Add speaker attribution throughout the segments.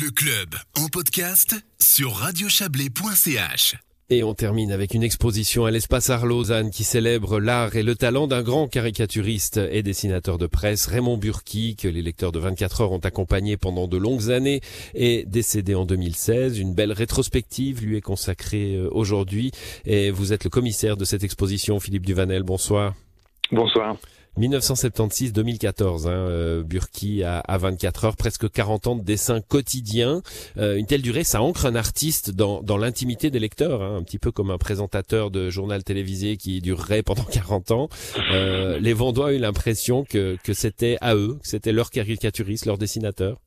Speaker 1: Le club en podcast sur radiochablais.ch.
Speaker 2: Et on termine avec une exposition à l'espace Art Lausanne qui célèbre l'art et le talent d'un grand caricaturiste et dessinateur de presse, Raymond Burki, que les lecteurs de 24 heures ont accompagné pendant de longues années et décédé en 2016. Une belle rétrospective lui est consacrée euh, aujourd'hui et vous êtes le commissaire de cette exposition, Philippe Duvanel. Bonsoir.
Speaker 3: Bonsoir.
Speaker 2: 1976-2014, hein, euh, Burki à, 24 heures, presque 40 ans de dessin quotidien. Euh, une telle durée, ça ancre un artiste dans, dans l'intimité des lecteurs, hein, un petit peu comme un présentateur de journal télévisé qui durerait pendant 40 ans. Euh, les Vendois ont eu l'impression que, que c'était à eux, que c'était leur caricaturiste, leur dessinateur.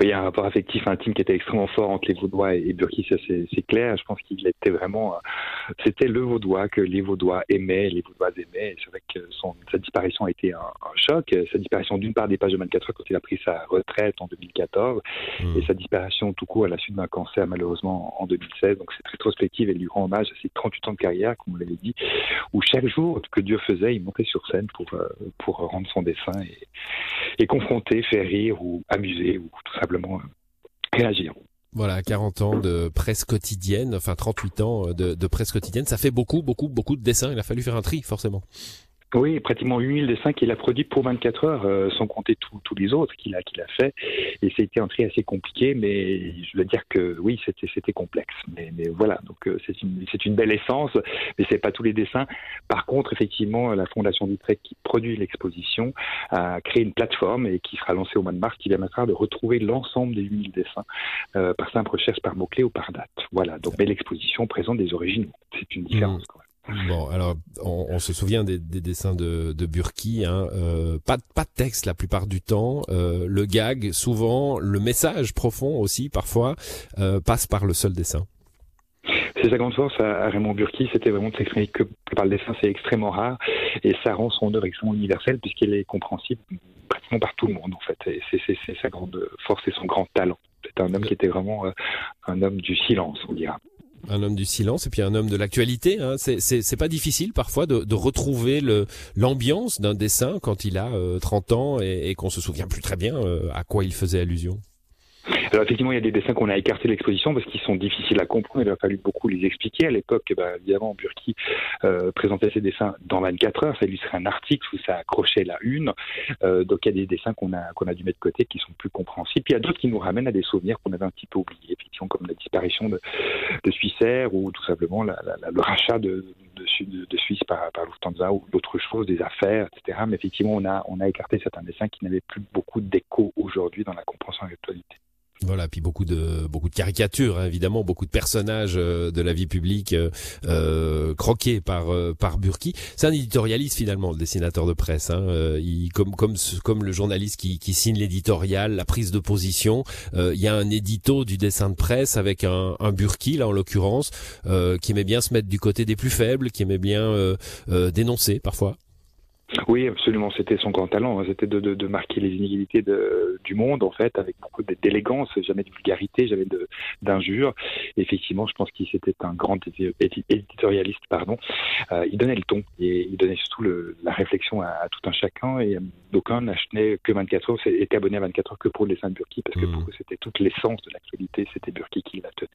Speaker 3: Oui, il y a un rapport affectif intime qui était extrêmement fort entre les Vaudois et Burki, ça c'est clair. Je pense qu'il était vraiment, euh, c'était le Vaudois que les Vaudois aimaient, les Vaudois aimaient. C'est vrai que son, sa disparition a été un, choc. Sa disparition d'une part des pages de 24 heures quand il a pris sa retraite en 2014 mmh. et sa disparition tout court à la suite d'un cancer malheureusement en 2016. Donc cette rétrospective, elle lui rend hommage à ses 38 ans de carrière, comme on l'avait dit, où chaque jour que Dieu faisait, il montait sur scène pour, euh, pour rendre son dessin et, et confronter, faire rire ou amuser ou tout euh, réagir.
Speaker 2: Voilà, 40 ans de presse quotidienne, enfin 38 ans de, de, presse quotidienne, ça fait beaucoup, beaucoup, beaucoup de dessins. Il a fallu faire un tri, forcément.
Speaker 3: Oui, pratiquement 8000 dessins qu'il a produits pour 24 heures, euh, sans compter tous les autres qu'il a, qu'il a fait. Et c'était un tri assez compliqué, mais je veux dire que oui, c'était, c'était complexe. Mais, mais voilà, donc euh, c'est, une, c'est une belle essence, mais c'est pas tous les dessins. Par contre, effectivement, la Fondation Trait qui produit l'exposition a créé une plateforme et qui sera lancée au mois de mars, qui permettra de retrouver l'ensemble des 8000 dessins euh, par simple recherche par mots-clés ou par date. Voilà, donc mais l'exposition présente des origines. C'est une différence. Mmh.
Speaker 2: Bon, alors on, se souvient des, dessins de, de Burki, hein, euh, pas, pas de texte la plupart du temps, euh, le gag souvent, le message profond aussi parfois euh, passe par le seul dessin.
Speaker 3: C'est sa grande force à, Raymond Burki, c'était vraiment de s'exprimer que par le dessin, c'est extrêmement rare et ça rend son œuvre extrêmement universelle puisqu'elle est compréhensible pratiquement par tout le monde en fait. C'est sa grande force et son grand talent. C'est un homme qui était vraiment un homme du silence, on dira
Speaker 2: un homme du silence et puis un homme de l'actualité. Hein. C'est pas difficile parfois de, de retrouver l'ambiance d'un dessin quand il a 30 euh, ans et, et qu'on se souvient plus très bien euh, à quoi il faisait allusion.
Speaker 3: Alors effectivement, il y a des dessins qu'on a écartés de l'exposition parce qu'ils sont difficiles à comprendre. Il a fallu beaucoup les expliquer. À l'époque, bah, évidemment, Burki euh, présentait ses dessins dans 24 heures. Ça illustrait un article où ça accrochait la une. Euh, donc il y a des dessins qu'on a qu'on a dû mettre de côté qui sont plus compréhensibles. Puis il y a d'autres qui nous ramènent à des souvenirs qu'on avait un petit peu oubliés, effectivement, comme la disparition de, de Suissair ou tout simplement la, la, le rachat de, de, de, Suisse par, par Lufthansa ou d'autres choses, des affaires, etc. Mais effectivement, on a, on a écarté certains dessins qui n'avaient plus beaucoup d'écho aujourd'hui dans la compréhension de l'actualité.
Speaker 2: Voilà, puis beaucoup de beaucoup de caricatures, hein, évidemment, beaucoup de personnages euh, de la vie publique euh, euh croqués par euh, par Burki. C'est un éditorialiste finalement, le dessinateur de presse. Hein, il, comme comme comme le journaliste qui, qui signe l'éditorial, la prise de position. il y a un édito du dessin de presse avec un, un Burki là en l'occurrence, qui aimait bien se mettre du côté des plus faibles, qui aimait bien dénoncer parfois.
Speaker 3: Oui, absolument. C'était son grand talent. Hein. C'était de, de, de, marquer les inégalités de, du monde, en fait, avec beaucoup d'élégance, jamais de vulgarité, jamais d'injures. Effectivement, je pense qu'il était un grand éditorialiste. Pardon. Euh, il donnait le ton et il donnait surtout le, la réflexion à, à, tout un chacun. Et euh, d'aucuns n'achetaient que 24 heures, étaient abonnés à 24 heures que pour le dessin de Burki, parce que mmh. pour eux, c'était toute l'essence de l'actualité. C'était Burki qui la tenait.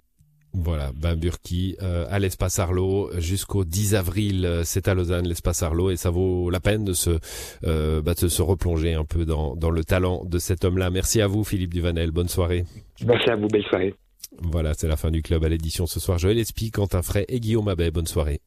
Speaker 2: Voilà, ben Burki euh, à l'espace Arlo jusqu'au 10 avril, euh, c'est à Lausanne l'espace Arlo et ça vaut la peine de se euh, bah, de se replonger un peu dans, dans le talent de cet homme-là. Merci à vous Philippe Duvanel, bonne soirée.
Speaker 3: Merci à vous, belle soirée.
Speaker 2: Voilà, c'est la fin du club à l'édition ce soir. Joël Espy, Quentin Fray et Guillaume Abbé, bonne soirée.